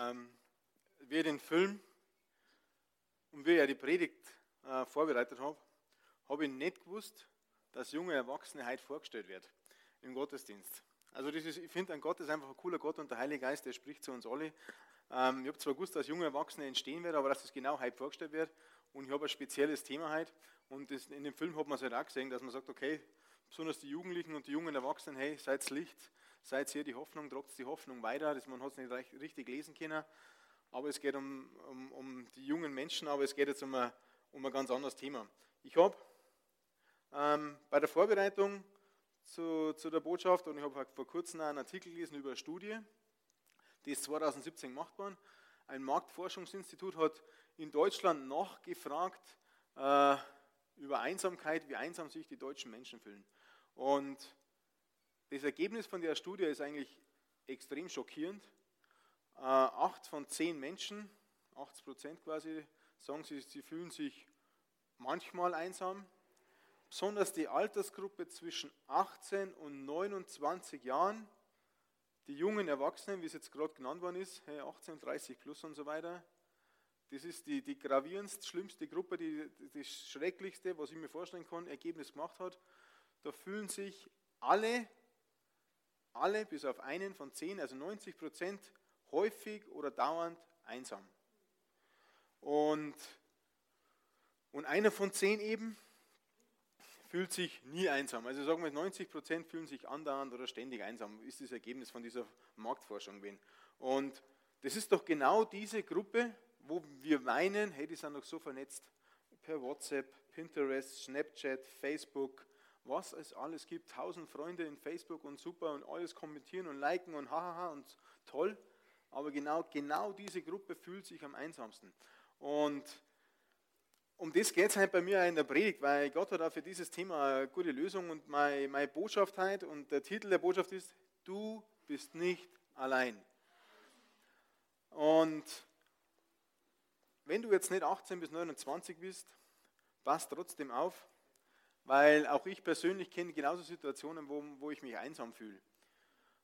Ähm, wir den Film und wir ja die Predigt äh, vorbereitet haben, habe ich nicht gewusst, dass junge Erwachsene heute vorgestellt wird im Gottesdienst. Also das ist, ich finde, ein Gott ist einfach ein cooler Gott und der Heilige Geist, der spricht zu uns alle. Ähm, ich habe zwar gewusst, dass junge Erwachsene entstehen werden, aber dass das genau heute vorgestellt wird. Und ich habe ein spezielles Thema heute. Und das, in dem Film hat man es halt auch gesehen, dass man sagt, okay, besonders die Jugendlichen und die jungen Erwachsenen, hey, seid Licht, seid ihr die Hoffnung, tragt die Hoffnung weiter. Das, man hat es nicht richtig lesen können. Aber es geht um, um, um die jungen Menschen, aber es geht jetzt um ein, um ein ganz anderes Thema. Ich habe ähm, bei der Vorbereitung zu, zu, der Botschaft und ich habe vor kurzem einen Artikel gelesen über eine Studie, die ist 2017 gemacht worden. Ein Marktforschungsinstitut hat in Deutschland nachgefragt äh, über Einsamkeit, wie einsam sich die deutschen Menschen fühlen. Und das Ergebnis von der Studie ist eigentlich extrem schockierend. Äh, acht von zehn Menschen, 80 Prozent quasi, sagen sie, sie fühlen sich manchmal einsam. Besonders die Altersgruppe zwischen 18 und 29 Jahren, die jungen Erwachsenen, wie es jetzt gerade genannt worden ist, 18, 30 plus und so weiter, das ist die, die gravierendste, schlimmste Gruppe, die, das Schrecklichste, was ich mir vorstellen kann, Ergebnis gemacht hat. Da fühlen sich alle alle bis auf einen von zehn, also 90 Prozent, häufig oder dauernd einsam. Und, und einer von zehn eben fühlt sich nie einsam. Also sagen wir, 90 Prozent fühlen sich andauernd oder ständig einsam, ist das Ergebnis von dieser Marktforschung gewesen. Und das ist doch genau diese Gruppe, wo wir meinen, hey, die sind doch so vernetzt per WhatsApp, Pinterest, Snapchat, Facebook, was es alles gibt. Tausend Freunde in Facebook und super und alles kommentieren und liken und hahaha und toll. Aber genau, genau diese Gruppe fühlt sich am einsamsten. Und um das geht es halt bei mir in der Predigt, weil Gott hat auch für dieses Thema eine gute Lösung und meine, meine Botschaft heute und der Titel der Botschaft ist, du bist nicht allein. Und wenn du jetzt nicht 18 bis 29 bist, pass trotzdem auf, weil auch ich persönlich kenne genauso Situationen, wo, wo ich mich einsam fühle.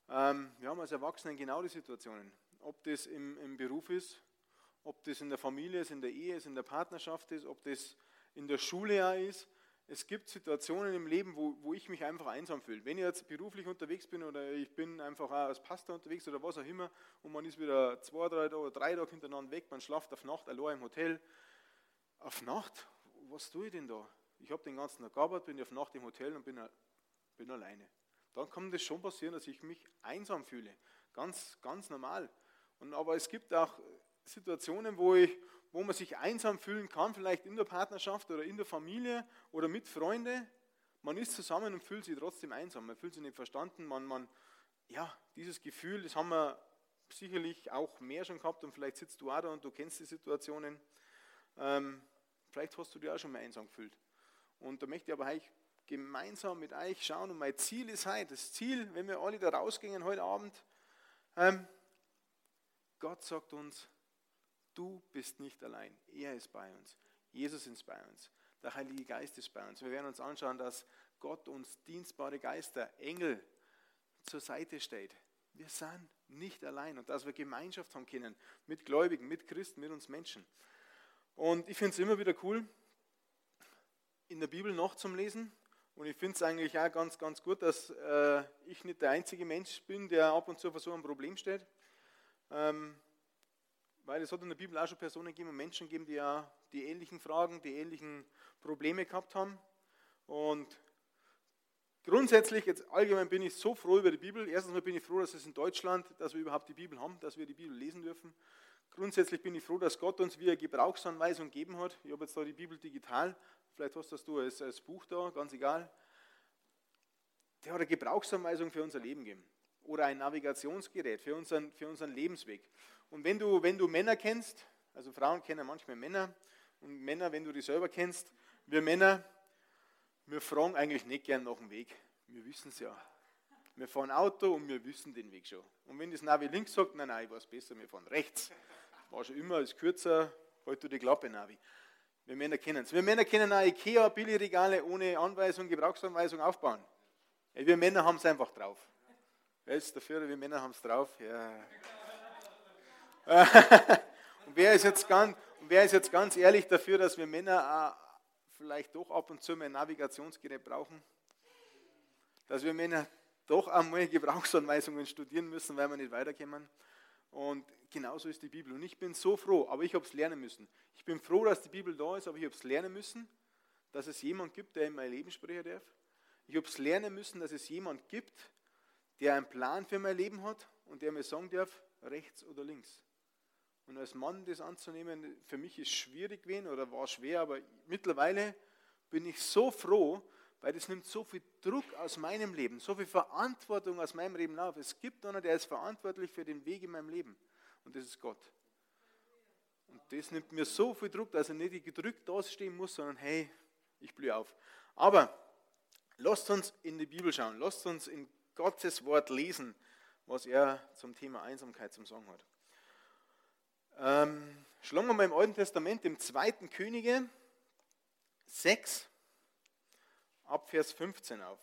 Ähm, wir haben als Erwachsene genau die Situationen. Ob das im, im Beruf ist, ob das in der Familie ist, in der Ehe ist, in der Partnerschaft ist, ob das in der Schule ja ist. Es gibt Situationen im Leben, wo, wo ich mich einfach einsam fühle. Wenn ich jetzt beruflich unterwegs bin oder ich bin einfach auch als Pastor unterwegs oder was auch immer und man ist wieder zwei, drei oder drei Tage hintereinander weg, man schlaft auf Nacht allein im Hotel. Auf Nacht? Was tue ich denn da? Ich habe den ganzen Tag gearbeitet, bin auf Nacht im Hotel und bin, bin alleine. Dann kann das schon passieren, dass ich mich einsam fühle. Ganz, ganz normal. Und, aber es gibt auch Situationen, wo, ich, wo man sich einsam fühlen kann, vielleicht in der Partnerschaft oder in der Familie oder mit Freunden. Man ist zusammen und fühlt sich trotzdem einsam. Man fühlt sich nicht verstanden. Man, man, ja, dieses Gefühl, das haben wir sicherlich auch mehr schon gehabt und vielleicht sitzt du auch da und du kennst die Situationen. Ähm, vielleicht hast du dich auch schon mal einsam gefühlt. Und da möchte ich aber euch gemeinsam mit euch schauen. Und mein Ziel ist heute, das Ziel, wenn wir alle da rausgehen heute Abend, ähm, Gott sagt uns, du bist nicht allein. Er ist bei uns. Jesus ist bei uns. Der Heilige Geist ist bei uns. Wir werden uns anschauen, dass Gott uns dienstbare Geister, Engel zur Seite steht. Wir sind nicht allein und dass wir Gemeinschaft haben können mit Gläubigen, mit Christen, mit uns Menschen. Und ich finde es immer wieder cool, in der Bibel noch zum Lesen. Und ich finde es eigentlich auch ganz, ganz gut, dass äh, ich nicht der einzige Mensch bin, der ab und zu vor so einem Problem steht. Ähm, weil es hat in der Bibel auch schon Personen gegeben und Menschen gegeben, die ja die ähnlichen Fragen, die ähnlichen Probleme gehabt haben. Und grundsätzlich, jetzt allgemein bin ich so froh über die Bibel. Erstens mal bin ich froh, dass es in Deutschland, dass wir überhaupt die Bibel haben, dass wir die Bibel lesen dürfen. Grundsätzlich bin ich froh, dass Gott uns wie eine Gebrauchsanweisung gegeben hat. Ich habe jetzt da die Bibel digital, vielleicht hast das du als, als Buch da, ganz egal. Der hat eine Gebrauchsanweisung für unser Leben gegeben. oder ein Navigationsgerät für unseren, für unseren Lebensweg. Und wenn du, wenn du Männer kennst, also Frauen kennen manchmal Männer, und Männer, wenn du die selber kennst, wir Männer, wir fragen eigentlich nicht gern nach dem Weg. Wir wissen es ja. Wir fahren Auto und wir wissen den Weg schon. Und wenn das Navi links sagt, nein, nein, ich weiß besser, wir fahren rechts. War schon immer, ist kürzer, halt du die Klappe, Navi. Wir Männer kennen es. Wir Männer können auch Ikea Billigregale ohne Anweisung, Gebrauchsanweisung aufbauen. Wir Männer haben es einfach drauf. Wer ist dafür? Wir Männer haben es drauf. Ja. und wer ist, jetzt ganz, wer ist jetzt ganz ehrlich dafür, dass wir Männer auch vielleicht doch ab und zu mal ein Navigationsgerät brauchen? Dass wir Männer doch einmal Gebrauchsanweisungen studieren müssen, weil wir nicht weiterkommen. Und genauso ist die Bibel. Und ich bin so froh, aber ich habe es lernen müssen. Ich bin froh, dass die Bibel da ist, aber ich habe es lernen müssen, dass es jemand gibt, der in mein Leben sprechen darf. Ich habe es lernen müssen, dass es jemand gibt, der einen Plan für mein Leben hat und der mir sagen darf, rechts oder links. Und als Mann das anzunehmen, für mich ist schwierig gewesen oder war schwer, aber mittlerweile bin ich so froh, weil das nimmt so viel Druck aus meinem Leben, so viel Verantwortung aus meinem Leben auf. Es gibt einer, der ist verantwortlich für den Weg in meinem Leben und das ist Gott. Und das nimmt mir so viel Druck, dass ich nicht gedrückt dastehen muss, sondern hey, ich blühe auf. Aber lasst uns in die Bibel schauen, lasst uns in Gottes Wort lesen, was er zum Thema Einsamkeit zum Sagen hat. Ähm, schlagen wir mal im Alten Testament, im zweiten Könige 6, ab Vers 15 auf.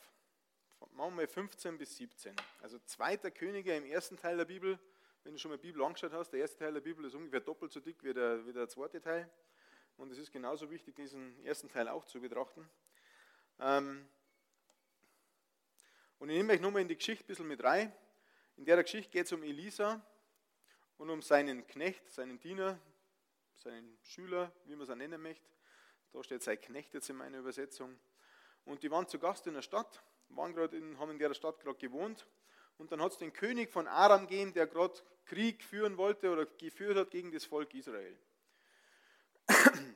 Machen wir 15 bis 17. Also zweiter Könige im ersten Teil der Bibel, wenn du schon mal die Bibel angeschaut hast, der erste Teil der Bibel ist ungefähr doppelt so dick wie der, wie der zweite Teil. Und es ist genauso wichtig, diesen ersten Teil auch zu betrachten. Ähm, und ich nehme euch nochmal in die Geschichte ein bisschen mit rein. In der Geschichte geht es um Elisa und um seinen Knecht, seinen Diener, seinen Schüler, wie man es auch nennen möchte. Da steht sein Knecht jetzt in meiner Übersetzung. Und die waren zu Gast in der Stadt, waren in, haben in der Stadt gerade gewohnt. Und dann hat es den König von Aram gegeben, der gerade Krieg führen wollte oder geführt hat gegen das Volk Israel.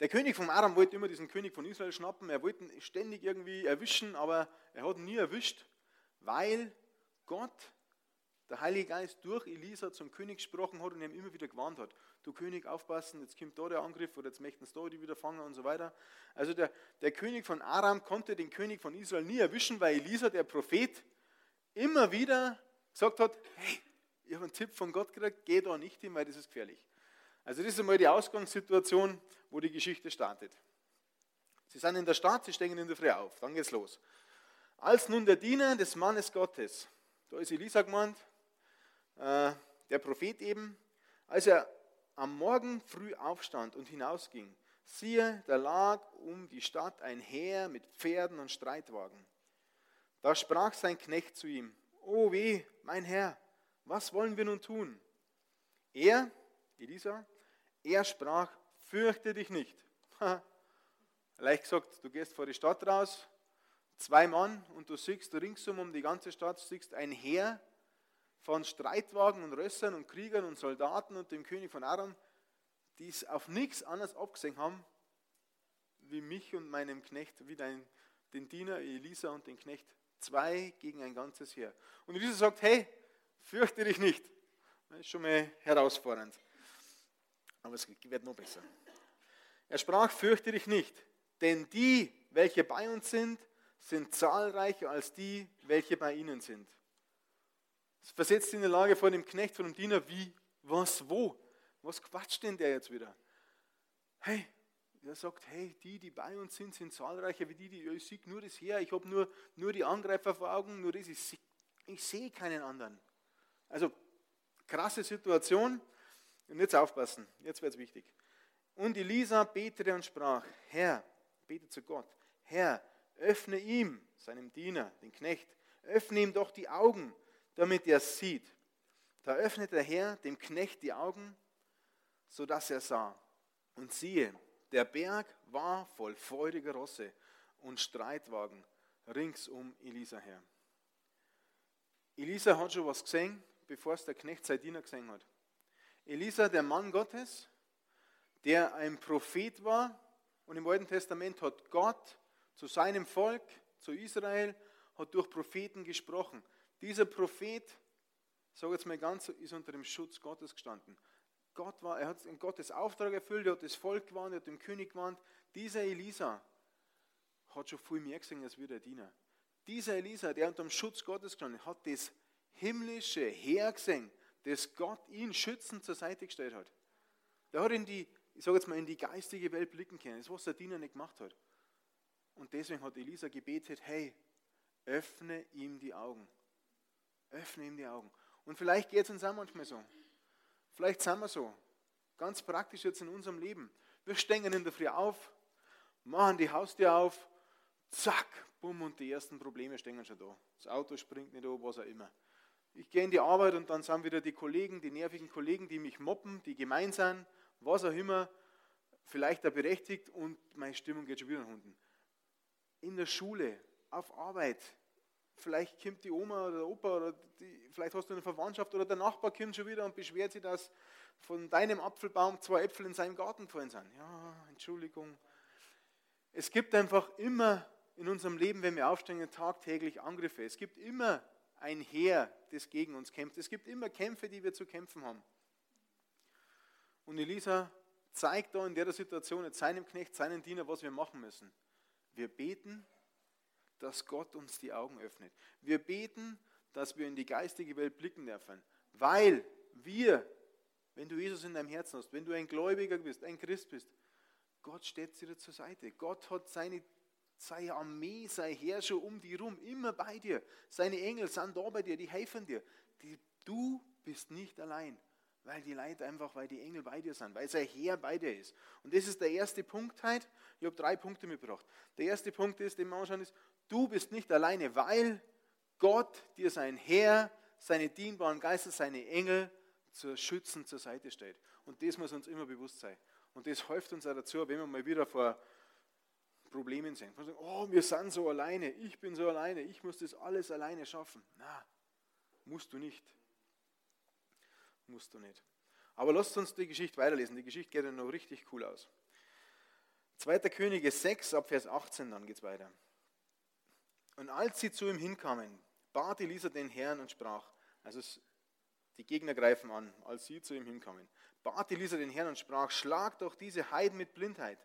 Der König von Aram wollte immer diesen König von Israel schnappen. Er wollte ihn ständig irgendwie erwischen, aber er hat ihn nie erwischt, weil Gott der Heilige Geist durch Elisa zum König gesprochen hat und ihm immer wieder gewarnt hat. Du König, aufpassen, jetzt kommt da der Angriff oder jetzt möchten sie da die wieder fangen und so weiter. Also der, der König von Aram konnte den König von Israel nie erwischen, weil Elisa, der Prophet, immer wieder gesagt hat, hey, ich habe einen Tipp von Gott gekriegt, geh da nicht hin, weil das ist gefährlich. Also das ist einmal die Ausgangssituation, wo die Geschichte startet. Sie sind in der Stadt, sie stehen in der Früh auf, dann geht's los. Als nun der Diener des Mannes Gottes, da ist Elisa gemeint, äh, der Prophet eben, als er am Morgen früh aufstand und hinausging, siehe, da lag um die Stadt ein Heer mit Pferden und Streitwagen. Da sprach sein Knecht zu ihm, O weh, mein Herr, was wollen wir nun tun? Er, Elisa, er sprach, fürchte dich nicht. Leicht gesagt, du gehst vor die Stadt raus, zwei Mann und du siehst ringsum um die ganze Stadt, siehst ein Heer von Streitwagen und Rössern und Kriegern und Soldaten und dem König von Aram, die es auf nichts anderes abgesehen haben, wie mich und meinem Knecht, wie dein, den Diener Elisa und den Knecht. Zwei gegen ein ganzes Heer. Und Elisa sagt, hey, fürchte dich nicht. Das ist schon mal herausfordernd. Aber es wird noch besser. Er sprach, fürchte dich nicht, denn die, welche bei uns sind, sind zahlreicher als die, welche bei ihnen sind. Es versetzt in die Lage von dem Knecht, von dem Diener, wie, was, wo? Was quatscht denn der jetzt wieder? Hey, er sagt, hey, die, die bei uns sind, sind zahlreicher wie die, die, ich sehe nur das her, ich habe nur, nur die Angreifer vor Augen, nur das, ich sehe, ich sehe keinen anderen. Also, krasse Situation. Und jetzt aufpassen, jetzt wird es wichtig. Und Elisa betete und sprach, Herr, betet zu Gott, Herr, öffne ihm, seinem Diener, den Knecht, öffne ihm doch die Augen, damit er sieht. Da öffnete der Herr dem Knecht die Augen, sodass er sah. Und siehe, der Berg war voll feuriger Rosse und Streitwagen rings um Elisa her. Elisa hat schon was gesehen, bevor es der Knecht sein Diener gesehen hat. Elisa, der Mann Gottes, der ein Prophet war und im Alten Testament hat Gott zu seinem Volk, zu Israel, hat durch Propheten gesprochen. Dieser Prophet, sage jetzt mal ganz, ist unter dem Schutz Gottes gestanden. Gott war, er hat Gottes Auftrag erfüllt, er hat das Volk gewarnt, er hat dem König gewarnt. Dieser Elisa hat schon viel mehr gesehen als wir der Diener. Dieser Elisa, der unter dem Schutz Gottes gestanden hat, das himmlische Heer gesehen, das Gott ihn schützend zur Seite gestellt hat. Der hat in die, ich sage jetzt mal, in die geistige Welt blicken können, das was der Diener nicht gemacht hat. Und deswegen hat Elisa gebetet, hey, öffne ihm die Augen. Öffne ihm die Augen. Und vielleicht geht es uns auch manchmal so. Vielleicht sind wir so. Ganz praktisch jetzt in unserem Leben. Wir stehen in der Früh auf, machen die Haustür auf, zack, bumm, und die ersten Probleme stehen schon da. Das Auto springt nicht an, was auch immer. Ich gehe in die Arbeit und dann sind wieder die Kollegen, die nervigen Kollegen, die mich moppen, die gemein sind, was auch immer, vielleicht auch berechtigt und meine Stimmung geht schon wieder nach unten. In der Schule, auf Arbeit, vielleicht kommt die Oma oder der Opa oder die, vielleicht hast du eine Verwandtschaft oder der Nachbar kommt schon wieder und beschwert sich, dass von deinem Apfelbaum zwei Äpfel in seinem Garten gefallen sind. Ja, Entschuldigung. Es gibt einfach immer in unserem Leben, wenn wir aufstehen, tagtäglich Angriffe. Es gibt immer ein Heer, das gegen uns kämpft. Es gibt immer Kämpfe, die wir zu kämpfen haben. Und Elisa zeigt da in der Situation jetzt seinem Knecht, seinen Diener, was wir machen müssen. Wir beten dass Gott uns die Augen öffnet. Wir beten, dass wir in die geistige Welt blicken dürfen, weil wir, wenn du Jesus in deinem Herzen hast, wenn du ein Gläubiger bist, ein Christ bist, Gott steht dir zur Seite. Gott hat seine, seine Armee, sein Herrscher um dich rum, immer bei dir. Seine Engel sind da bei dir, die helfen dir. Die, du bist nicht allein, weil die Leute einfach, weil die Engel bei dir sind, weil sein Herr bei dir ist. Und das ist der erste Punkt heute. Ich habe drei Punkte mitgebracht. Der erste Punkt ist, den wir anschauen, ist, Du bist nicht alleine, weil Gott dir sein Herr, seine dienbaren Geister, seine Engel zur Schützen zur Seite stellt. Und das muss uns immer bewusst sein. Und das hilft uns auch dazu, wenn wir mal wieder vor Problemen sind. Wir sagen, oh, wir sind so alleine, ich bin so alleine, ich muss das alles alleine schaffen. Na, musst du nicht. Musst du nicht. Aber lasst uns die Geschichte weiterlesen. Die Geschichte geht ja noch richtig cool aus. 2. Könige 6, ab Vers 18, dann geht es weiter. Und als sie zu ihm hinkamen, bat Elisa den Herrn und sprach, also die Gegner greifen an, als sie zu ihm hinkamen, bat Elisa den Herrn und sprach, schlag doch diese Heiden mit Blindheit.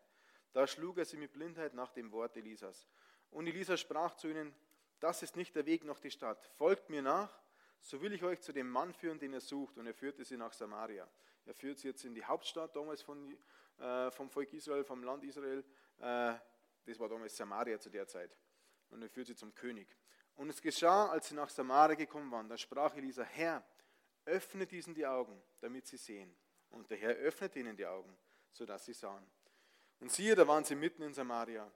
Da schlug er sie mit Blindheit nach dem Wort Elisas. Und Elisa sprach zu ihnen, das ist nicht der Weg nach die Stadt, folgt mir nach, so will ich euch zu dem Mann führen, den er sucht. Und er führte sie nach Samaria. Er führt sie jetzt in die Hauptstadt damals von, äh, vom Volk Israel, vom Land Israel. Äh, das war damals Samaria zu der Zeit und er führt sie zum König. Und es geschah, als sie nach Samaria gekommen waren, da sprach Elisa, Herr, öffne diesen die Augen, damit sie sehen. Und der Herr öffnete ihnen die Augen, sodass sie sahen. Und siehe, da waren sie mitten in Samaria.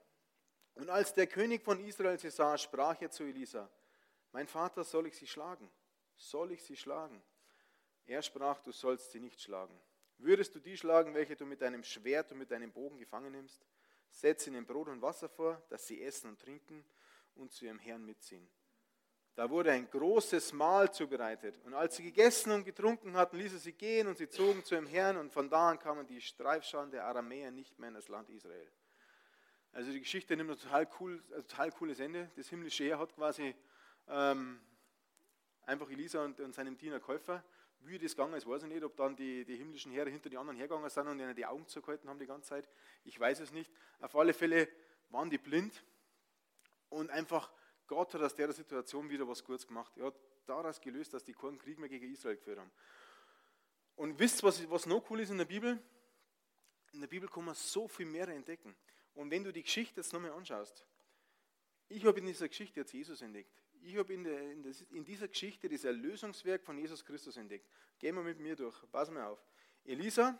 Und als der König von Israel sie sah, sprach er zu Elisa, mein Vater, soll ich sie schlagen? Soll ich sie schlagen? Er sprach, du sollst sie nicht schlagen. Würdest du die schlagen, welche du mit deinem Schwert und mit deinem Bogen gefangen nimmst? Setz ihnen Brot und Wasser vor, dass sie essen und trinken und zu ihrem Herrn mitziehen. Da wurde ein großes Mahl zubereitet. Und als sie gegessen und getrunken hatten, ließ er sie gehen und sie zogen zu ihrem Herrn. Und von da an kamen die Streifscharen der Aramäer nicht mehr in das Land Israel. Also die Geschichte nimmt ein total, cool, ein total cooles Ende. Das himmlische Heer hat quasi ähm, einfach Elisa und, und seinem Diener Käufer. Wie das gegangen ist, weiß ich nicht, ob dann die, die himmlischen Heere hinter die anderen hergegangen sind und ihnen die Augen zugehalten haben die ganze Zeit. Ich weiß es nicht. Auf alle Fälle waren die blind und einfach Gott hat aus der Situation wieder was Gutes gemacht. Er hat daraus gelöst, dass die keinen Krieg mehr gegen Israel geführt haben. Und wisst was, was noch cool ist in der Bibel? In der Bibel kann man so viel mehr entdecken. Und wenn du die Geschichte jetzt nochmal anschaust, ich habe in dieser Geschichte jetzt Jesus entdeckt. Ich habe in, in, in, dieser Geschichte das Erlösungswerk von Jesus Christus entdeckt. Gehen wir mit mir durch. Pass mal auf. Elisa,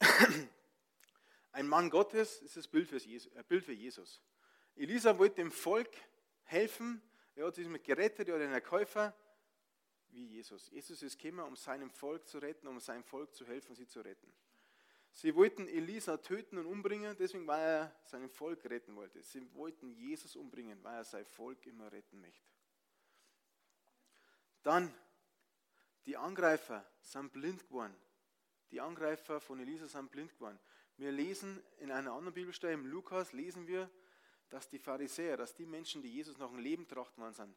ein Mann Gottes, ist das Bild für Jesus. Elisa wollte dem Volk helfen. Er hat sich gerettet, er hat einen Käufer wie Jesus. Jesus ist gekommen, um seinem Volk zu retten, um seinem Volk zu helfen, sie zu retten. Sie wollten Elisa töten und umbringen, deswegen, weil er sein Volk retten wollte. Sie wollten Jesus umbringen, weil er sein Volk immer retten möchte. Dann, die Angreifer sind blind geworden. Die Angreifer von Elisa sind blind geworden. Wir lesen in einer anderen Bibelstelle, im Lukas, lesen wir, dass die Pharisäer, dass die Menschen, die Jesus nach dem Leben trachten waren, sind,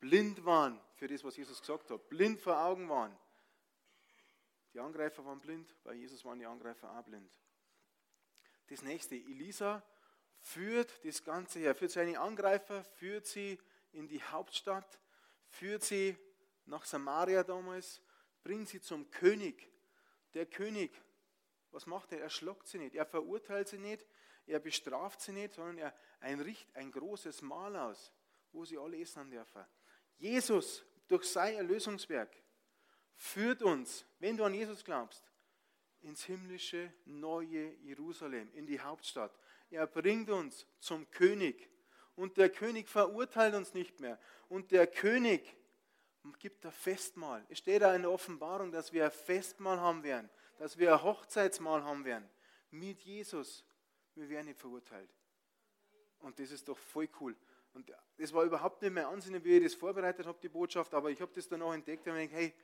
blind waren für das, was Jesus gesagt hat, blind vor Augen waren. Die Angreifer waren blind, bei Jesus waren die Angreifer auch blind. Das nächste, Elisa führt das Ganze her, führt seine Angreifer, führt sie in die Hauptstadt, führt sie nach Samaria damals, bringt sie zum König. Der König, was macht er? Er schlagt sie nicht, er verurteilt sie nicht, er bestraft sie nicht, sondern er ein, ein großes Mahl aus, wo sie alle essen dürfen. Jesus durch sein Erlösungswerk führt uns, wenn du an Jesus glaubst, ins himmlische neue Jerusalem, in die Hauptstadt. Er bringt uns zum König. Und der König verurteilt uns nicht mehr. Und der König gibt ein Festmahl. Es steht da in der Offenbarung, dass wir ein Festmahl haben werden, dass wir ein Hochzeitsmahl haben werden mit Jesus. Wir werden nicht verurteilt. Und das ist doch voll cool. Und das war überhaupt nicht mein Ansinnen, wie ich das vorbereitet habe, die Botschaft, aber ich habe das dann auch entdeckt und mir gedacht, hey,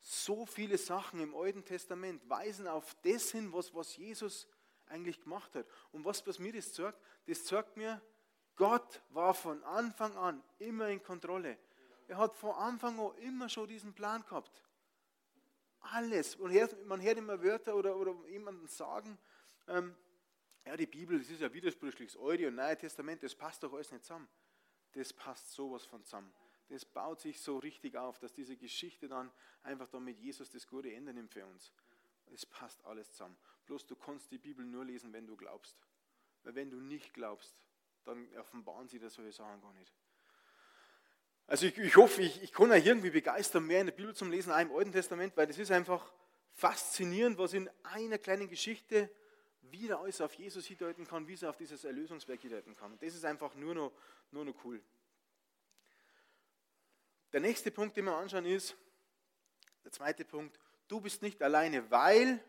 so viele Sachen im Alten Testament weisen auf das hin, was, was Jesus eigentlich gemacht hat. Und was, was mir das zeigt, das zeigt mir, Gott war von Anfang an immer in Kontrolle. Er hat von Anfang an immer schon diesen Plan gehabt. Alles. Und man hört immer Wörter oder, oder jemanden sagen, ähm, ja, die Bibel, das ist ja widersprüchlich. Das Alte und Neue Testament, das passt doch alles nicht zusammen. Das passt sowas von zusammen. Das baut sich so richtig auf, dass diese Geschichte dann einfach dann mit Jesus das gute Ende nimmt für uns. Es passt alles zusammen. Bloß du kannst die Bibel nur lesen, wenn du glaubst. Weil wenn du nicht glaubst, dann offenbaren sie dir solche Sachen gar nicht. Also ich, ich hoffe, ich, ich kann euch irgendwie begeistern, mehr in der Bibel zum Lesen, auch im Alten Testament, weil das ist einfach faszinierend, was in einer kleinen Geschichte wieder alles auf Jesus hindeuten kann, wie es auf dieses Erlösungswerk hindeuten kann. Das ist einfach nur noch, nur noch cool. Der nächste Punkt, den wir anschauen, ist, der zweite Punkt, du bist nicht alleine, weil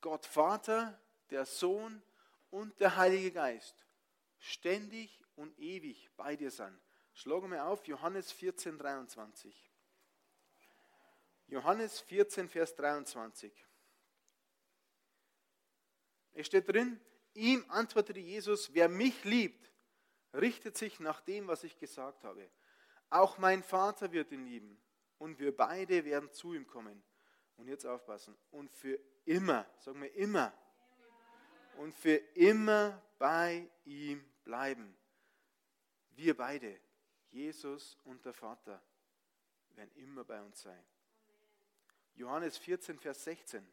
Gott Vater, der Sohn und der Heilige Geist ständig und ewig bei dir sind. Schlagen wir auf, Johannes 14, 23. Johannes 14, Vers 23. Es steht drin, ihm antwortete Jesus, wer mich liebt, richtet sich nach dem, was ich gesagt habe. Auch mein Vater wird ihn lieben und wir beide werden zu ihm kommen. Und jetzt aufpassen. Und für immer, sagen wir immer, und für immer bei ihm bleiben. Wir beide, Jesus und der Vater, werden immer bei uns sein. Johannes 14, Vers 16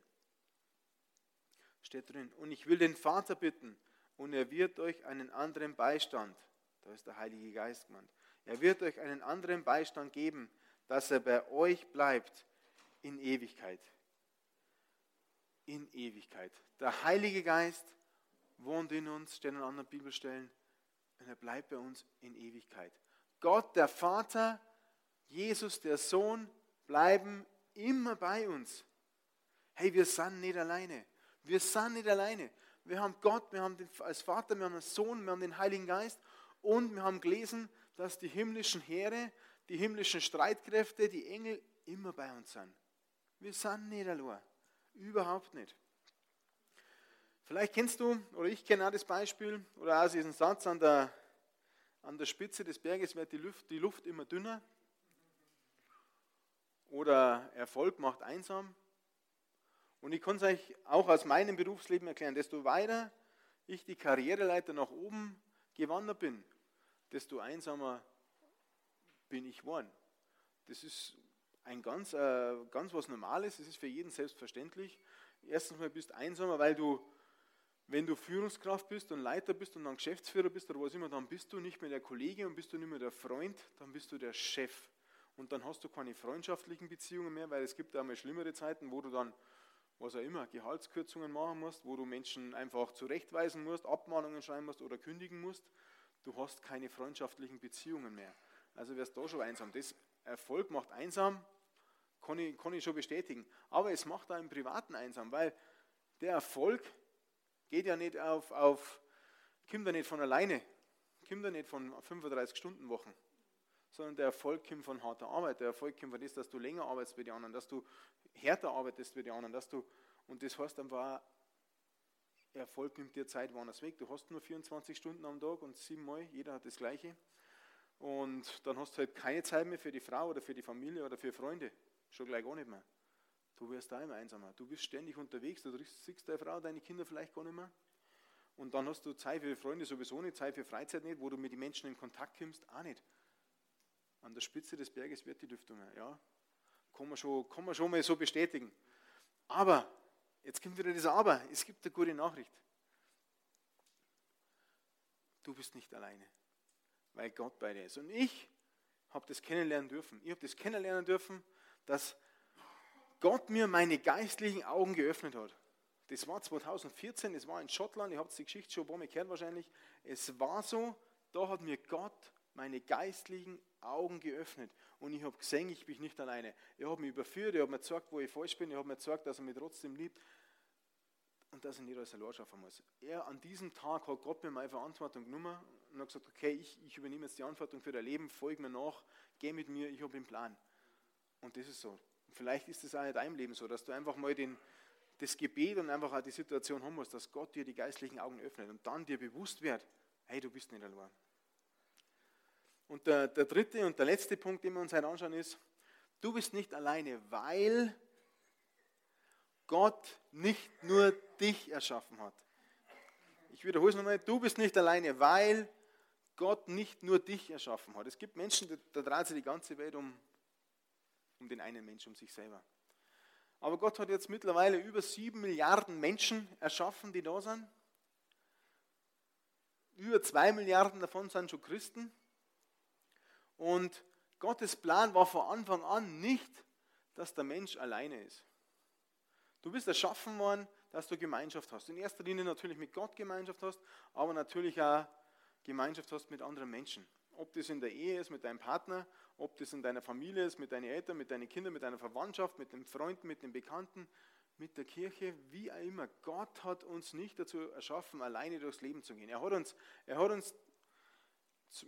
steht drin. Und ich will den Vater bitten, und er wird euch einen anderen Beistand, da ist der Heilige Geist gemeint, er wird euch einen anderen Beistand geben, dass er bei euch bleibt in Ewigkeit. In Ewigkeit. Der Heilige Geist wohnt in uns, stehen an anderen Bibelstellen, und er bleibt bei uns in Ewigkeit. Gott, der Vater, Jesus, der Sohn, bleiben immer bei uns. Hey, wir sind nicht alleine. Wir sind nicht alleine. Wir haben Gott, wir haben den, als Vater, wir haben den Sohn, wir haben den Heiligen Geist und wir haben gelesen, dass die himmlischen Heere, die himmlischen Streitkräfte, die Engel immer bei uns sind. Wir sind nicht allein. Überhaupt nicht. Vielleicht kennst du, oder ich kenne auch das Beispiel, oder auch diesen Satz an der, an der Spitze des Berges wird die Luft, die Luft immer dünner. Oder Erfolg macht einsam. Und ich kann es euch auch aus meinem Berufsleben erklären, desto weiter ich die Karriereleiter nach oben gewandert bin, desto einsamer bin ich geworden. Das ist ein ganz, äh, ganz was Normales, das ist für jeden selbstverständlich. Erstens mal bist du einsamer, weil du, wenn du Führungskraft bist und Leiter bist und dann Geschäftsführer bist oder was immer, dann bist du nicht mehr der Kollege und bist du nicht mehr der Freund, dann bist du der Chef. Und dann hast du keine freundschaftlichen Beziehungen mehr, weil es gibt auch mal schlimmere Zeiten, wo du dann, was auch immer, Gehaltskürzungen machen musst, wo du Menschen einfach zurechtweisen musst, Abmahnungen schreiben musst oder kündigen musst du hast keine freundschaftlichen Beziehungen mehr. Also wirst du da schon einsam. Das Erfolg macht einsam, kann ich, kann ich schon bestätigen. Aber es macht auch im Privaten einsam, weil der Erfolg geht ja nicht auf, auf kommt ja nicht von alleine, kommt ja nicht von 35-Stunden-Wochen, sondern der Erfolg kommt von harter Arbeit. Der Erfolg kommt von dem, dass du länger arbeitest wie die anderen, dass du härter arbeitest wie die anderen, dass du, und das heißt einfach Erfolg nimmt dir Zeit woanders weg. Du hast nur 24 Stunden am Tag und siebenmal, jeder hat das Gleiche. Und dann hast du halt keine Zeit mehr für die Frau oder für die Familie oder für Freunde. Schon gleich gar nicht mehr. Du wirst da immer einsamer. Du bist ständig unterwegs, du siehst deine Frau, deine Kinder vielleicht gar nicht mehr. Und dann hast du Zeit für Freunde sowieso nicht, Zeit für Freizeit nicht, wo du mit den Menschen in Kontakt kommst, auch nicht. An der Spitze des Berges wird die Lüftung, ja. Kann man schon, kann man schon mal so bestätigen. Aber, jetzt kommt wieder das Aber, es gibt eine gute Nachricht. Du bist nicht alleine, weil Gott bei dir ist. Und ich habe das kennenlernen dürfen. Ich habe das kennenlernen dürfen, dass Gott mir meine geistlichen Augen geöffnet hat. Das war 2014, das war in Schottland, ihr habt die Geschichte schon ein paar Mal gehört wahrscheinlich. Es war so, da hat mir Gott meine geistlichen Augen geöffnet und ich habe gesehen, ich bin nicht alleine. Er hat mich überführt, er hat mir gesagt, wo ich falsch bin, er hat mir gesagt, dass er mich trotzdem liebt und dass ich nicht alles allein schaffen muss. Er, an diesem Tag hat Gott mir meine Verantwortung genommen und hat gesagt, okay, ich, ich übernehme jetzt die Verantwortung für dein Leben, folge mir nach, geh mit mir, ich habe den Plan. Und das ist so. Vielleicht ist es auch in deinem Leben so, dass du einfach mal den, das Gebet und einfach auch die Situation haben musst, dass Gott dir die geistlichen Augen öffnet und dann dir bewusst wird, hey, du bist nicht allein. Und der, der dritte und der letzte Punkt, den wir uns heute anschauen, ist, du bist nicht alleine, weil Gott nicht nur dich erschaffen hat. Ich wiederhole es nochmal, du bist nicht alleine, weil Gott nicht nur dich erschaffen hat. Es gibt Menschen, da dreht sich die ganze Welt um um den einen Menschen, um sich selber. Aber Gott hat jetzt mittlerweile über sieben Milliarden Menschen erschaffen, die da sind. Über zwei Milliarden davon sind schon Christen. Und Gottes Plan war von Anfang an nicht, dass der Mensch alleine ist. Du bist erschaffen worden, dass du Gemeinschaft hast. In erster Linie natürlich mit Gott Gemeinschaft hast, aber natürlich auch Gemeinschaft hast mit anderen Menschen. Ob das in der Ehe ist mit deinem Partner, ob das in deiner Familie ist, mit deinen Eltern, mit deinen Kindern, mit deiner Verwandtschaft, mit den Freunden, mit den Bekannten, mit der Kirche, wie auch immer. Gott hat uns nicht dazu erschaffen, alleine durchs Leben zu gehen. Er hat uns, er hat uns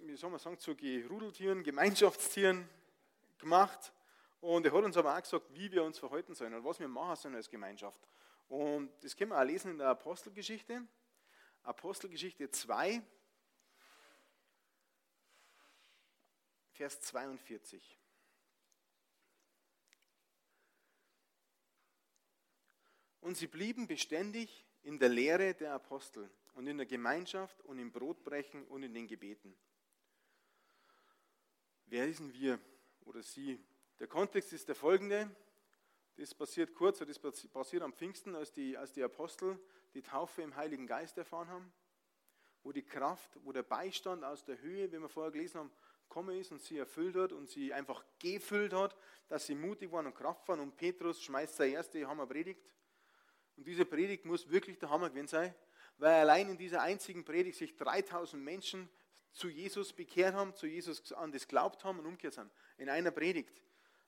wie soll man sagen, zu Gerudeltieren, Gemeinschaftstieren gemacht. Und er hat uns aber auch gesagt, wie wir uns verhalten sollen und was wir machen sollen als Gemeinschaft. Und das können wir auch lesen in der Apostelgeschichte. Apostelgeschichte 2, Vers 42. Und sie blieben beständig in der Lehre der Apostel und in der Gemeinschaft und im Brotbrechen und in den Gebeten. Wer sind wir oder sie? Der Kontext ist der folgende. Das passiert kurz, das passiert am Pfingsten, als die, als die Apostel die Taufe im Heiligen Geist erfahren haben, wo die Kraft, wo der Beistand aus der Höhe, wie wir vorher gelesen haben, gekommen ist und sie erfüllt hat und sie einfach gefüllt hat, dass sie mutig waren und Kraft waren. Und Petrus schmeißt seine erste Hammerpredigt. Und diese Predigt muss wirklich der Hammer gewesen sein, weil allein in dieser einzigen Predigt sich 3000 Menschen zu Jesus bekehrt haben, zu Jesus an das glaubt haben und umgekehrt sind. In einer Predigt.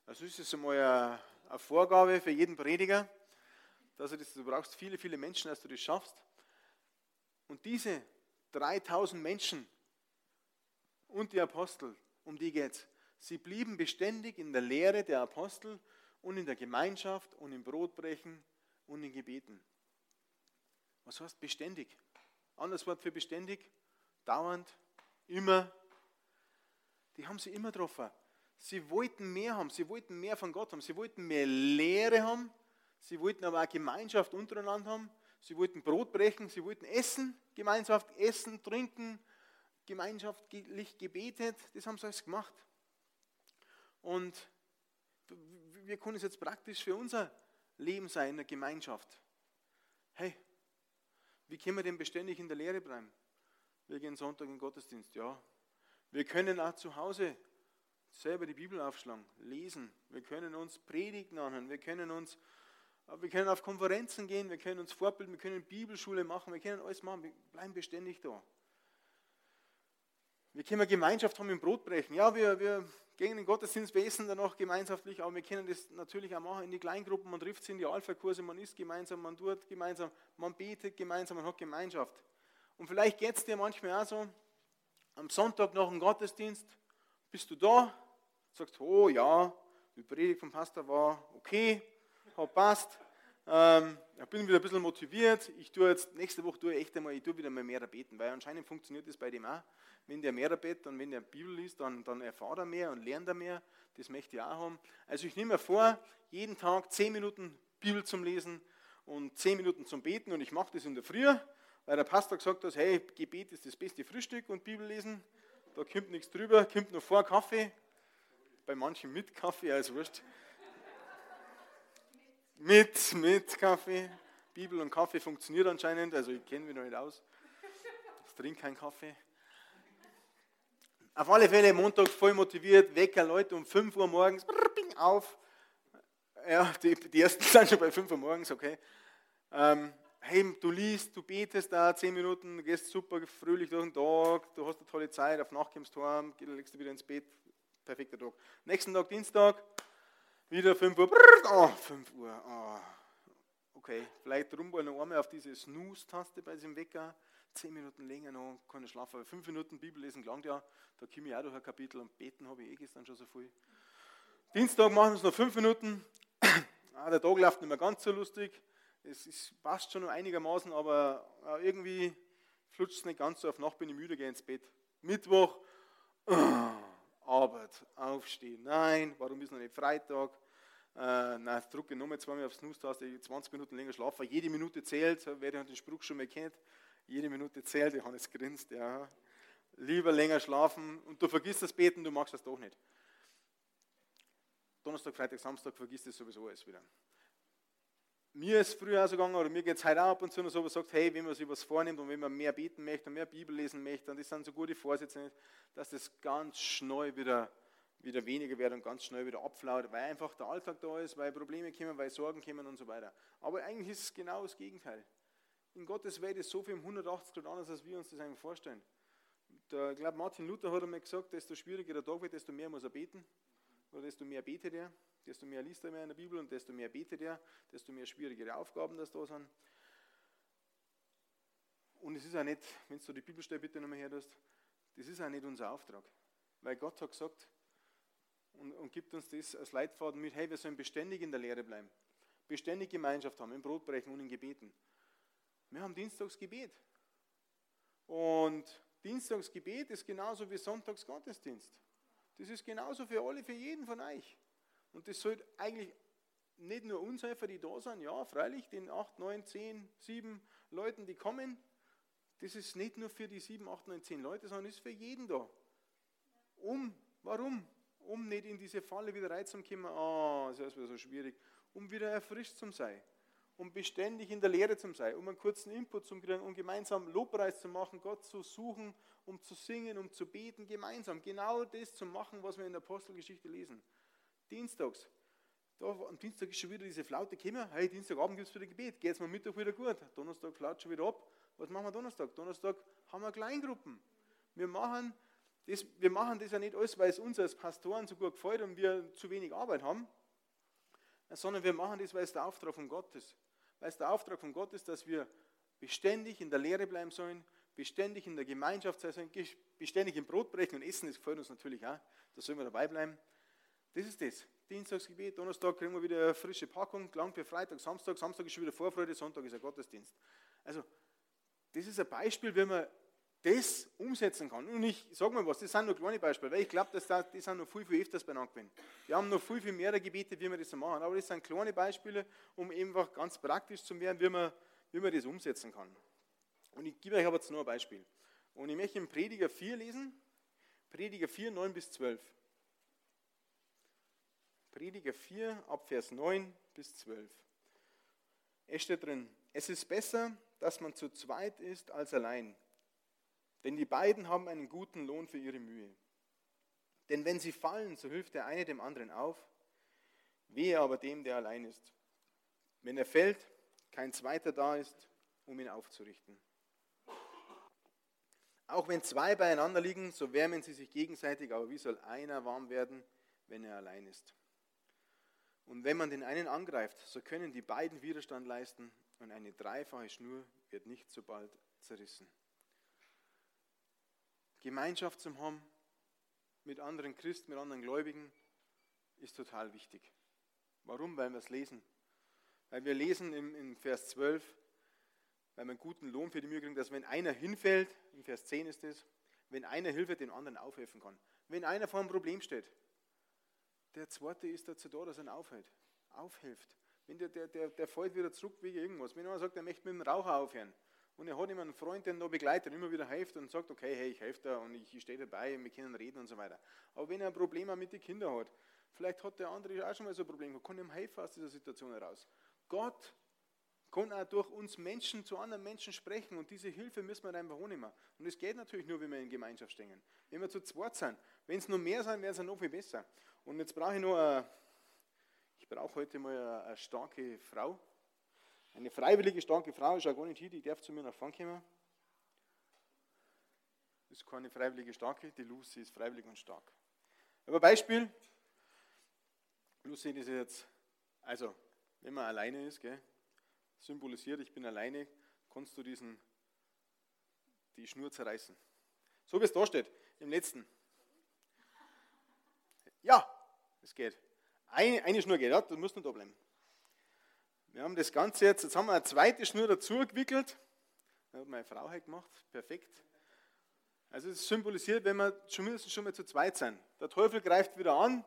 Also ist es einmal eine, Vorgabe für jeden Prediger, dass du, das, du brauchst viele, viele Menschen, dass du das schaffst. Und diese 3000 Menschen und die Apostel, um die geht es. Sie blieben beständig in der Lehre der Apostel und in der Gemeinschaft und im Brotbrechen und in Gebeten. Was heißt beständig? Anderes Wort für beständig, dauernd, immer. Die haben sie immer getroffen. Sie wollten mehr haben, sie wollten mehr von Gott haben, sie wollten mehr Lehre haben, sie wollten aber auch Gemeinschaft untereinander haben, sie wollten Brot brechen, sie wollten essen, Gemeinschaft essen, trinken, gemeinschaftlich gebetet, das haben sie alles gemacht. Und wir können es jetzt praktisch für unser Leben sein in der Gemeinschaft. Hey, wie können wir denn beständig in der Lehre bleiben? Wir gehen Sonntag in den Gottesdienst, ja. Wir können auch zu Hause selber die Bibel aufschlagen, lesen. Wir können uns Predigten anhören. Wir können uns, wir können auf Konferenzen gehen. Wir können uns fortbilden. Wir können Bibelschule machen. Wir können alles machen. Wir bleiben beständig da. Wir können Gemeinschaft haben im Brotbrechen. Ja, wir, wir gehen in den Gottesdienst, wir essen danach gemeinschaftlich, aber wir können das natürlich auch machen in die Kleingruppen. Man trifft sich in die Alpha-Kurse, man isst gemeinsam, man tut gemeinsam, man betet gemeinsam, man hat Gemeinschaft. Und vielleicht geht es dir manchmal auch so, am Sonntag nach dem Gottesdienst bist du da, sagst, oh ja, die Predigt vom Pastor war okay, hat passt. Äh, Ähm, ich bin wieder ein bisschen motiviert. Ich tue jetzt, nächste Woche tue ich echt einmal, ich tue wieder mal mehr beten, weil anscheinend funktioniert das bei dem auch. Wenn der mehr betet und wenn der Bibel liest, dann, dann erfahrt er mehr und lernt er mehr. Das möchte ich auch haben. Also ich nehme mir vor, jeden Tag 10 Minuten Bibel zum Lesen und 10 Minuten zum Beten und ich mache das in der Früh, weil der Pastor gesagt hat, hey, Gebet ist das beste Frühstück und Bibel lesen. Da kommt nichts drüber, kommt nur vor Kaffee. Bei manchen mit Kaffee, also wurscht. Mit, mit Kaffee. Bibel und Kaffee funktioniert anscheinend, also ich kenne mich noch nicht aus. Ich trinke keinen Kaffee. Auf alle Fälle montags voll motiviert, Wecker Leute um 5 Uhr morgens auf. Ja, die, die ersten sind schon bei 5 Uhr morgens, okay. Ähm, hey, du liest, du betest da 10 Minuten, gehst super fröhlich durch den Tag, du hast eine tolle Zeit, auf Nacht kommst du heim, legst du wieder ins Bett, perfekter Tag. Nächsten Tag, Dienstag, wieder 5 Uhr, oh, 5 Uhr, oh. okay, vielleicht rumballen noch einmal auf diese Snooze-Taste bei diesem Wecker, 10 Minuten länger noch, kann ich aber 5 Minuten Bibel lesen gelangt ja, da komme ich auch durch ein Kapitel und beten habe ich eh gestern schon so viel. Dienstag machen wir es noch 5 Minuten, ah, der Tag läuft nicht mehr ganz so lustig, es ist, passt schon einigermaßen, aber äh, irgendwie flutscht es nicht ganz so. Auf Nacht bin ich müde, gehe ins Bett. Mittwoch, oh, Arbeit, aufstehen. Nein, warum ist noch nicht Freitag? Äh, nein, drücke nochmal zweimal aufs Snooze-Taste, 20 Minuten länger schlafen. Jede Minute zählt, wer den Spruch schon mal kennt. Jede Minute zählt, Johannes grinst, ja. Lieber länger schlafen und du vergisst das Beten, du machst das doch nicht. Donnerstag, Freitag, Samstag vergisst es sowieso alles wieder mir ist früher so gegangen, oder mir geht es heute ab und zu noch so, was sagt, hey, wenn man sich was vornimmt und wenn man mehr beten möchte und mehr Bibel lesen möchte, und das sind so gute Vorsätze, dass das ganz schnell wieder, wieder weniger wird und ganz schnell wieder abflaut, weil einfach der Alltag da ist, weil Probleme kommen, weil Sorgen kommen und so weiter. Aber eigentlich ist es genau das Gegenteil. In Gottes Welt ist so viel um 180 Grad anders, als wir uns das eigentlich vorstellen. Der, ich glaube, Martin Luther hat einmal gesagt, desto schwieriger der Tag wird, desto mehr muss er beten, oder desto mehr betet er. Desto mehr liest er mehr in der Bibel und desto mehr betet er, desto mehr schwierigere Aufgaben das da sind. Und es ist auch nicht, wenn du die Bibelstelle bitte nochmal her das ist auch nicht unser Auftrag. Weil Gott hat gesagt und, und gibt uns das als Leitfaden mit, hey, wir sollen beständig in der Lehre bleiben. Beständig Gemeinschaft haben, im Brotbrechen und in Gebeten. Wir haben Dienstagsgebet. Und Dienstagsgebet ist genauso wie Sonntagsgottesdienst. Das ist genauso für alle, für jeden von euch. Und das sollte eigentlich nicht nur uns helfen, die da sind, ja, freilich, den 8, 9, 10, 7 Leuten, die kommen, das ist nicht nur für die 7, 8, 9, 10 Leute, sondern ist für jeden da. Um, warum? Um nicht in diese Falle wieder reinzukommen, ah, das ist wieder so schwierig, um wieder erfrischt zu sein, um beständig in der Lehre zu sein, um einen kurzen Input zu kriegen, um gemeinsam Lobpreis zu machen, Gott zu suchen, um zu singen, um zu beten, gemeinsam. Genau das zu machen, was wir in der Apostelgeschichte lesen dienstags. Da, am Dienstag ist schon wieder diese Flaute gekommen. Hey, Dienstagabend gibt es wieder Gebet. Geht es mal Mittag wieder gut. Donnerstag flaut schon wieder ab. Was machen wir Donnerstag? Donnerstag haben wir Kleingruppen. Wir machen, das, wir machen das ja nicht alles, weil es uns als Pastoren so gut gefällt und wir zu wenig Arbeit haben, sondern wir machen das, weil es der Auftrag von Gott ist. Weil es der Auftrag von Gott ist, dass wir beständig in der Lehre bleiben sollen, beständig in der Gemeinschaft sein sollen, beständig im Brot brechen und essen, das gefällt uns natürlich auch. Da sollen wir dabei bleiben. Das ist das. Dienstagsgebet, Donnerstag kriegen wir wieder eine frische Packung, lang für Freitag, Samstag, Samstag ist schon wieder Vorfreude, Sonntag ist ein Gottesdienst. Also, das ist ein Beispiel, wie man das umsetzen kann. Und ich sage mal was, das sind nur kleine Beispiele, weil ich glaube, dass das, die sind noch viel, viel öfters benannt gewesen. Wir haben noch viel, viel mehr Gebete, wie wir das machen. Aber das sind kleine Beispiele, um einfach ganz praktisch zu werden, wie man, wie man das umsetzen kann. Und ich gebe euch aber jetzt nur ein Beispiel. Und ich möchte im Prediger 4 lesen, Prediger 4, 9 bis 12. Prediger 4 ab Vers 9 bis 12. Es steht drin, es ist besser, dass man zu zweit ist als allein, denn die beiden haben einen guten Lohn für ihre Mühe. Denn wenn sie fallen, so hilft der eine dem anderen auf, wehe aber dem, der allein ist. Wenn er fällt, kein zweiter da ist, um ihn aufzurichten. Auch wenn zwei beieinander liegen, so wärmen sie sich gegenseitig, aber wie soll einer warm werden, wenn er allein ist? Und wenn man den einen angreift, so können die beiden Widerstand leisten und eine dreifache Schnur wird nicht so bald zerrissen. Gemeinschaft zum haben mit anderen Christen, mit anderen Gläubigen ist total wichtig. Warum? Weil wir es lesen. Weil wir lesen im, im Vers 12, weil wir einen guten Lohn für die Mühe kriegen, dass wenn einer hinfällt, im Vers 10 ist es, wenn einer Hilfe dem anderen aufhelfen kann. Wenn einer vor einem Problem steht, der zweite ist dazu da, dass er ihn aufhält, aufhilft. Wenn der, der, der, der fällt wieder zurück wegen irgendwas. Wenn einer sagt, er möchte mit dem Raucher aufhören und er hat immer einen Freund, der ihn da begleitet, immer wieder hilft und sagt, okay, hey, ich helfe da und ich, ich stehe dabei und wir können reden und so weiter. Aber wenn er ein Problem mit den Kindern hat, vielleicht hat der andere auch schon mal so ein Problem, kann ihm helfen aus dieser Situation heraus. Gott kann auch durch uns Menschen zu anderen Menschen sprechen und diese Hilfe müssen wir einfach annehmen. Und es geht natürlich nur, wenn wir in Gemeinschaft stehen. Wenn wir zu zweit sind, wenn es noch mehr sind, wäre es noch viel besser. Und jetzt brauche ich noch eine, ich brauche heute mal eine, starke Frau. Eine freiwillige starke Frau ist ja gar nicht hier, die darf zu mir nach vorne kommen. Das ist keine freiwillige starke, die Lucy ist freiwillig und stark. Aber Beispiel, Lucy, ist jetzt, also wenn man alleine ist, gell, symbolisiert, ich bin alleine, kannst du diesen, die Schnur zerreißen. So wie es da steht, im letzten. Ja, es geht. Eine, eine Schnur geht, ja, du musst nur da bleiben. Wir haben das Ganze jetzt, jetzt haben wir eine zweite Schnur dazu gewickelt. Das hat meine Frau halt gemacht, perfekt. Also es symbolisiert, wenn wir mindestens schon mal zu zweit sind. Der Teufel greift wieder an.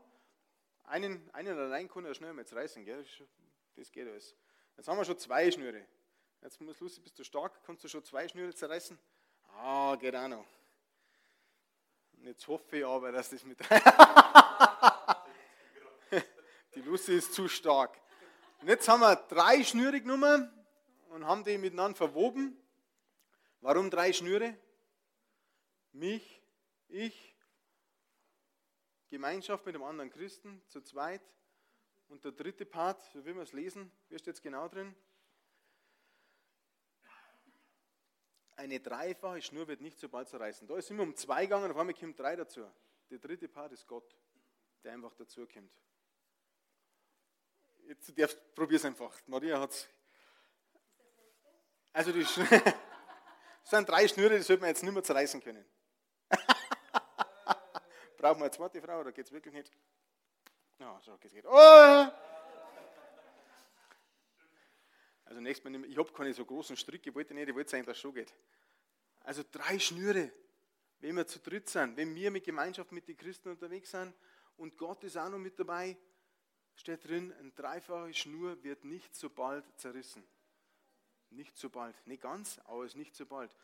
Einen, einen allein kann er schnell mal reißen, gell? das geht alles. Jetzt haben wir schon zwei Schnüre. Jetzt muss Lucy, bist du stark? Kannst du schon zwei Schnüre zerreißen? Ah, geht auch noch. Und jetzt hoffe ich aber, dass das mit. Lucy ist zu stark. Und jetzt haben wir drei Schnüre genommen und haben die miteinander verwoben. Warum drei Schnüre? Mich, ich, Gemeinschaft mit einem anderen Christen, zu zweit. Und der dritte Part, so will wir es lesen, wie steht es genau drin? Eine dreifache Schnur wird nicht so bald zerreißen. Da ist immer um zwei gegangen, auf einmal kommt drei dazu. Der dritte Part ist Gott, der einfach dazu kommt. Jetzt darfst probier es einfach. Maria hat es. Also die das sind drei Schnüre, die sollte man jetzt nicht mehr zerreißen können. Brauchen wir eine zweite Frau oder geht es wirklich nicht? Ja, so geht's. Geht. Oh! Also nächstes Mal, ich habe keine so großen Stricke, wollte nicht, ich wollte sagen, dass es schon geht. Also drei Schnüre, wenn wir zu dritt sind, wenn wir mit Gemeinschaft mit den Christen unterwegs sind und Gott ist auch noch mit dabei, steht drin, eine dreifache Schnur wird nicht so bald zerrissen. Nicht so bald, nicht ganz, aber es ist nicht so bald.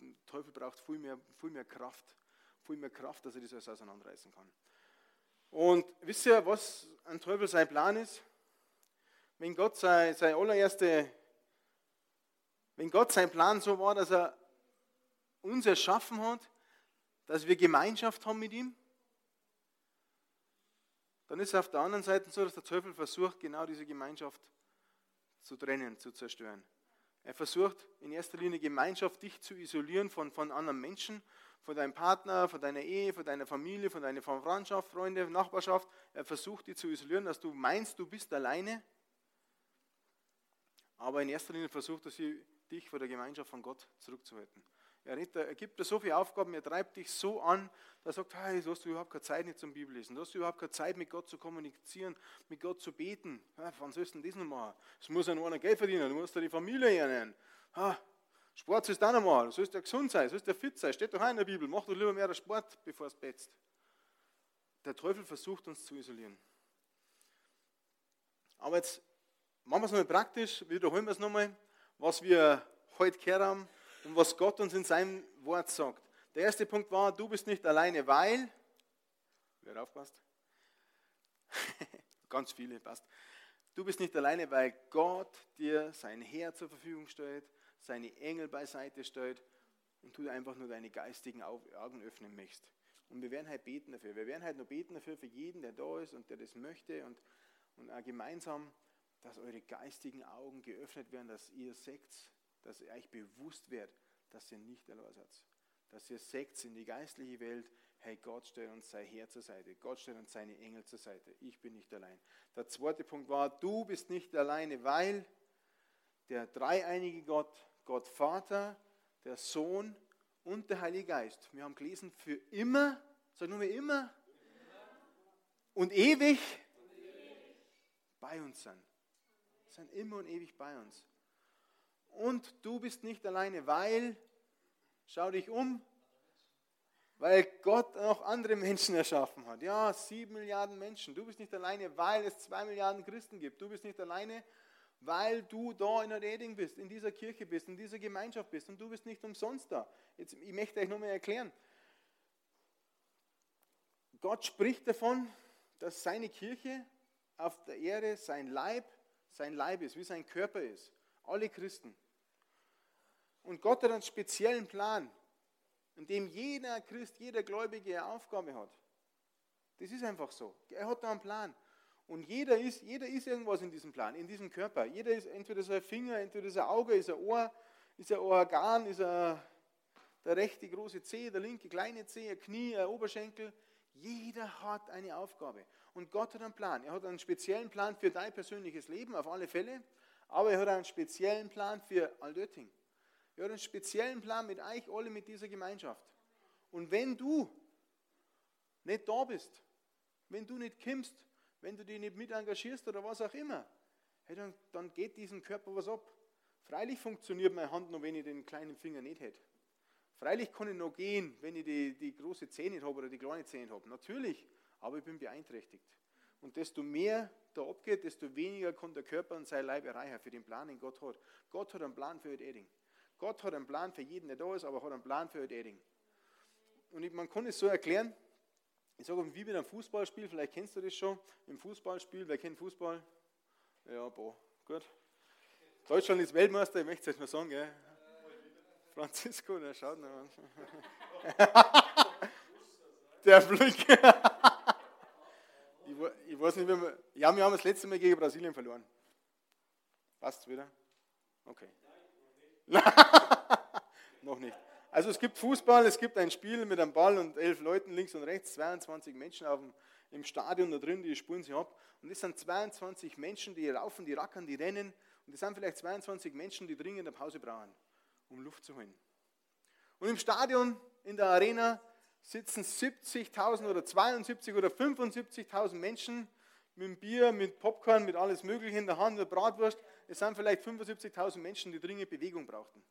Der Teufel braucht viel mehr, viel mehr Kraft, viel mehr Kraft, dass er das alles auseinanderreißen kann. Und wisst ihr, was ein Teufel sein Plan ist? Wenn Gott sein, sein allererste, wenn Gott sein Plan so war, dass er uns erschaffen hat, dass wir Gemeinschaft haben mit ihm, dann ist es auf der anderen Seite so, dass der Teufel versucht, genau diese Gemeinschaft zu trennen, zu zerstören. Er versucht in erster Linie Gemeinschaft, dich zu isolieren von, von anderen Menschen von deinem Partner, von deiner Ehe, von deiner Familie, von deiner Verwandtschaft, Freunde, Nachbarschaft. Er versucht dich zu isolieren, dass du meinst, du bist alleine. Aber in erster Linie versucht er dich vor der Gemeinschaft von Gott zurückzuhalten. Er, gibt dir so viele Aufgaben, er treibt dich so an, dass er sagt, hey, du hast überhaupt keine Zeit nicht zum Bibellesen, du hast überhaupt keine Zeit mit Gott zu kommunizieren, mit Gott zu beten. Ja, wann sollst du denn das noch machen? Es muss ja nur einer Geld verdienen, du musst ja die Familie ernähren. Ha, Sport sollst du auch noch mal. Du sollst ja gesund sein, du sollst ja fit sein. Steht doch auch in der Bibel. Mach doch lieber mehr Sport, bevor du betzt. Der Teufel versucht uns zu isolieren. Aber jetzt machen wir es nochmal praktisch, wiederholen wir es nochmal, was wir heute gehört haben und was Gott uns in seinem Wort sagt. Der erste Punkt war, du bist nicht alleine, weil, wer aufpasst? Ganz viele, passt. Du bist nicht alleine, weil Gott dir sein Herr zur Verfügung stellt, seine Engel beiseite stellt und du einfach nur deine geistigen Augen öffnen möchtest. Und wir werden halt beten dafür. Wir werden halt nur beten dafür für jeden, der da ist und der das möchte und, und auch gemeinsam, dass eure geistigen Augen geöffnet werden, dass ihr seht, dass ihr euch bewusst werdet, dass ihr nicht allein seid. Dass ihr seht in die geistliche Welt, hey, Gott stellt uns sein Herr zur Seite. Gott stellt uns seine Engel zur Seite. Ich bin nicht allein. Der zweite Punkt war, du bist nicht alleine, weil der dreieinige Gott Gott Vater, der Sohn und der Heilige Geist. Wir haben gelesen, für immer, sag nur immer, immer. Und, ewig und ewig bei uns sind. sind immer und ewig bei uns. Und du bist nicht alleine, weil, schau dich um, weil Gott noch andere Menschen erschaffen hat. Ja, sieben Milliarden Menschen. Du bist nicht alleine, weil es zwei Milliarden Christen gibt. Du bist nicht alleine, weil du da in der Reding bist, in dieser Kirche bist, in dieser Gemeinschaft bist. Und du bist nicht umsonst da. Jetzt, ich möchte euch nochmal erklären. Gott spricht davon, dass seine Kirche auf der Erde sein Leib, sein Leib ist, wie sein Körper ist. Alle Christen. Und Gott hat einen speziellen Plan, in dem jeder Christ, jeder Gläubige eine Aufgabe hat. Das ist einfach so. Er hat da einen Plan. Und jeder ist, jeder ist irgendwas in diesem Plan, in diesem Körper. Jeder ist entweder so ein Finger, entweder so ein Auge, ist ein Ohr, ist ein Organ, ist ein, der rechte große Zeh, der linke kleine Zeh, ein Knie, ein Oberschenkel. Jeder hat eine Aufgabe. Und Gott hat einen Plan. Er hat einen speziellen Plan für dein persönliches Leben, auf alle Fälle. Aber er hat einen speziellen Plan für Aldötting. Er hat einen speziellen Plan mit euch alle, mit dieser Gemeinschaft. Und wenn du nicht da bist, wenn du nicht kommst, wenn du dich nicht mit engagierst oder was auch immer, hey, dann, dann geht diesem Körper was ab. Freilich funktioniert meine Hand noch, wenn ich den kleinen Finger nicht hätte. Freilich kann ich noch gehen, wenn ich die, die große Zähne habe oder die kleine Zähne habe. Natürlich, aber ich bin beeinträchtigt. Und desto mehr da abgeht, desto weniger kann der Körper und sein Leib erreichen für den Plan, den Gott hat. Gott hat einen Plan für Eding. Gott hat einen Plan für jeden, der da ist, aber hat einen Plan für Eding. Und ich, man kann es so erklären, ich sage wie mit einem Fußballspiel, vielleicht kennst du das schon, im Fußballspiel, wer kennt Fußball? Ja, boah, gut. Deutschland ist Weltmeister, ich möchte es jetzt mal sagen, gell? Francisco, der schaut noch an. der Blick. ich, weiß nicht, wie wir. Ja, wir haben das letzte Mal gegen Brasilien verloren. Passt wieder? Okay. noch nicht. Also es gibt Fußball, es gibt ein Spiel mit einem Ball und elf Leuten links und rechts, 22 Menschen auf dem, im Stadion da drin, die spulen sich ab. Und es sind 22 Menschen, die laufen, die rackern, die rennen. Und es sind vielleicht 22 Menschen, die dringend eine Pause brauchen um Luft zu holen. Und im Stadion, in der Arena, sitzen 70.000 oder 72 oder 75.000 Menschen mit Bier, mit Popcorn, mit alles Mögliche in der Hand, mit Bratwurst. Es sind vielleicht 75.000 Menschen, die dringend Bewegung brauchten.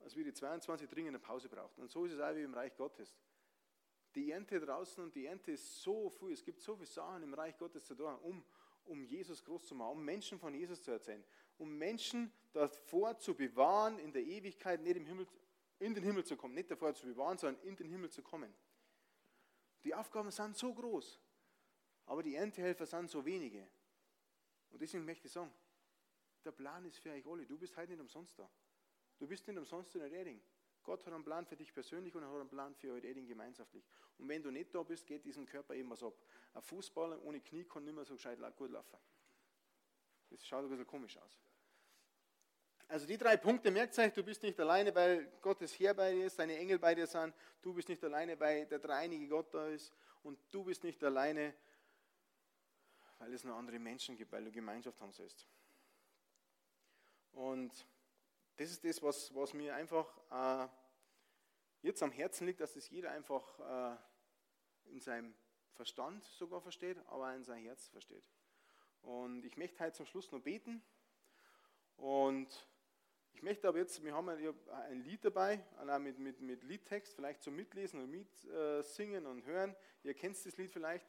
Als wir die 22 dringend eine Pause brauchten. Und so ist es auch wie im Reich Gottes. Die Ernte draußen und die Ernte ist so viel. Es gibt so viele Sachen im Reich Gottes zu tun, um, um Jesus groß zu machen, um Menschen von Jesus zu erzählen um Menschen davor zu bewahren, in der Ewigkeit nicht im Himmel, in den Himmel zu kommen. Nicht davor zu bewahren, sondern in den Himmel zu kommen. Die Aufgaben sind so groß, aber die Erntehelfer sind so wenige. Und deswegen möchte ich sagen, der Plan ist für euch alle. Du bist heute nicht umsonst da. Du bist nicht umsonst in der Erding. Gott hat einen Plan für dich persönlich und er hat einen Plan für euch Erding gemeinschaftlich. Und wenn du nicht da bist, geht diesem Körper eben was ab. Ein Fußballer ohne Knie kann nicht mehr so gescheit gut laufen. Das schaut ein bisschen komisch aus. Also die drei Punkte, merkt euch, du bist nicht alleine, weil Gottes Herr bei dir ist, deine Engel bei dir sind. Du bist nicht alleine, weil der dreinige Gott da ist. Und du bist nicht alleine, weil es noch andere Menschen gibt, weil du Gemeinschaft haben sollst. Und das ist das, was, was mir einfach äh, jetzt am Herzen liegt, dass das jeder einfach äh, in seinem Verstand sogar versteht, aber in seinem Herz versteht. Und ich möchte heute zum Schluss noch beten. Und ich möchte aber jetzt, wir haben ein Lied dabei, mit, mit, mit Liedtext, vielleicht zum Mitlesen und Mitsingen und Hören. Ihr kennt das Lied vielleicht.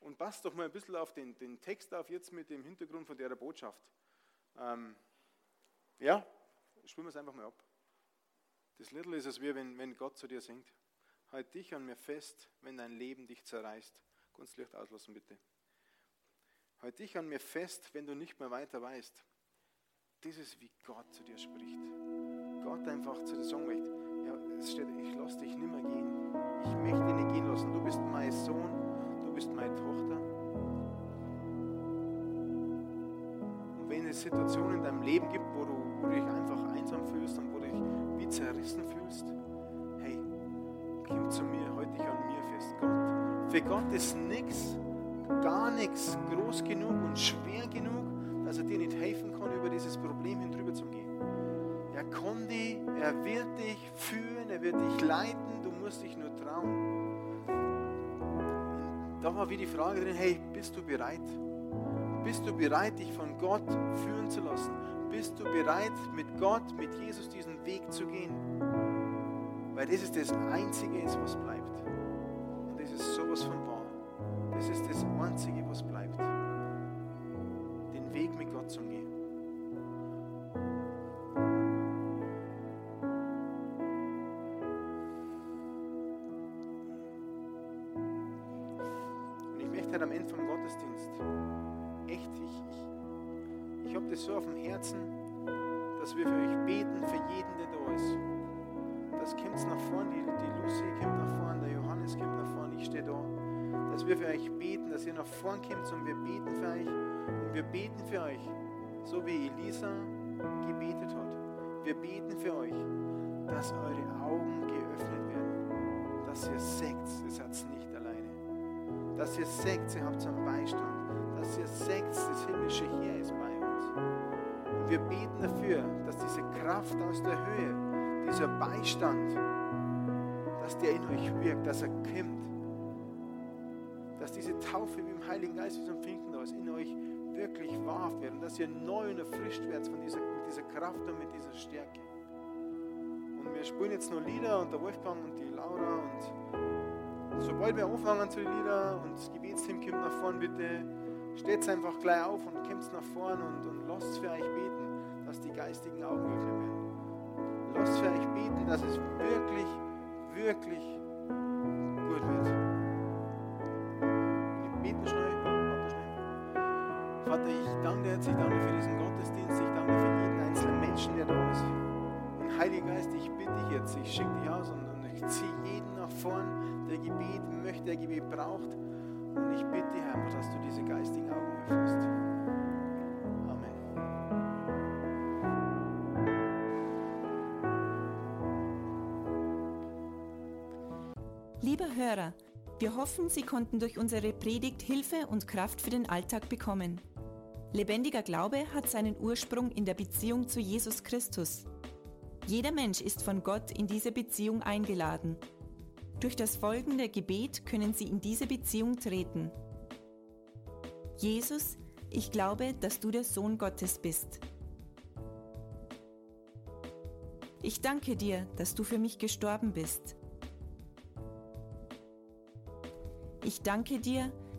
Und passt doch mal ein bisschen auf den, den Text auf, jetzt mit dem Hintergrund von der Botschaft. Ähm, ja, spielen wir es einfach mal ab. Das Little ist es wie wenn, wenn Gott zu dir singt. Halt dich an mir fest, wenn dein Leben dich zerreißt. Ganz Licht auslassen bitte. Halt dich an mir fest, wenn du nicht mehr weiter weißt. Das ist, wie Gott zu dir spricht. Gott einfach zu dir sagen möchte, ja, es steht, ich lasse dich nicht mehr gehen. Ich möchte dich nicht gehen lassen. Du bist mein Sohn, du bist meine Tochter. Und wenn es Situationen in deinem Leben gibt, wo du, wo du dich einfach einsam fühlst und wo du dich wie zerrissen fühlst, hey, komm zu mir, halt dich an mir fest, Gott. Für Gott ist nichts gar nichts groß genug und schwer genug, dass er dir nicht helfen kann, über dieses Problem hin drüber zu gehen. Er kann dich, er wird dich führen, er wird dich leiten, du musst dich nur trauen. Und da war wie die Frage drin, hey, bist du bereit? Bist du bereit, dich von Gott führen zu lassen? Bist du bereit, mit Gott, mit Jesus diesen Weg zu gehen? Weil das ist das Einzige, was bleibt. Und das ist sowas von wahr. Das ist das Einzige, was bleibt. Zu gehen. Und ich möchte halt am Ende vom Gottesdienst echt, ich, ich, ich habe das so auf dem Herzen, dass wir für euch beten, für jeden, der da ist. Das kommt nach vorne, die, die Lucy kommt nach vorne, der Johannes kommt nach vorne, ich stehe da dass wir für euch beten, dass ihr nach vorn kommt und wir beten für euch. Wir beten für euch, so wie Elisa gebetet hat. Wir beten für euch, dass eure Augen geöffnet werden, dass ihr seht, ihr seid nicht alleine. Dass ihr seht, ihr habt einen Beistand. Dass ihr seht, das himmlische Heer ist bei uns. Und wir beten dafür, dass diese Kraft aus der Höhe, dieser Beistand, dass der in euch wirkt, dass er kommt dass diese Taufe wie im Heiligen Geist, wie so ein Finkenhaus, in euch wirklich wahr wird und dass ihr neu und erfrischt werdet von dieser, mit dieser Kraft und mit dieser Stärke. Und wir spielen jetzt noch Lieder und der Wolfgang und die Laura und sobald wir anfangen zu den Liedern und das Gebetsteam kommt nach vorn, bitte steht einfach gleich auf und kommt nach vorn und, und lasst für euch beten, dass die geistigen Augen geöffnet werden. Lasst für euch beten, dass es wirklich, wirklich gut wird. Vater, ich danke dir jetzt, ich danke für diesen Gottesdienst, ich danke für jeden einzelnen Menschen, der da ist. Und Heiliger Geist, ich bitte dich jetzt, ich schicke dich aus und, und ich ziehe jeden nach vorn, der Gebet möchte, der Gebet braucht. Und ich bitte dich einfach, dass du diese geistigen Augen öffnest. Amen. Lieber Hörer, wir hoffen, Sie konnten durch unsere Predigt Hilfe und Kraft für den Alltag bekommen. Lebendiger Glaube hat seinen Ursprung in der Beziehung zu Jesus Christus. Jeder Mensch ist von Gott in diese Beziehung eingeladen. Durch das folgende Gebet können Sie in diese Beziehung treten. Jesus, ich glaube, dass du der Sohn Gottes bist. Ich danke dir, dass du für mich gestorben bist. Ich danke dir,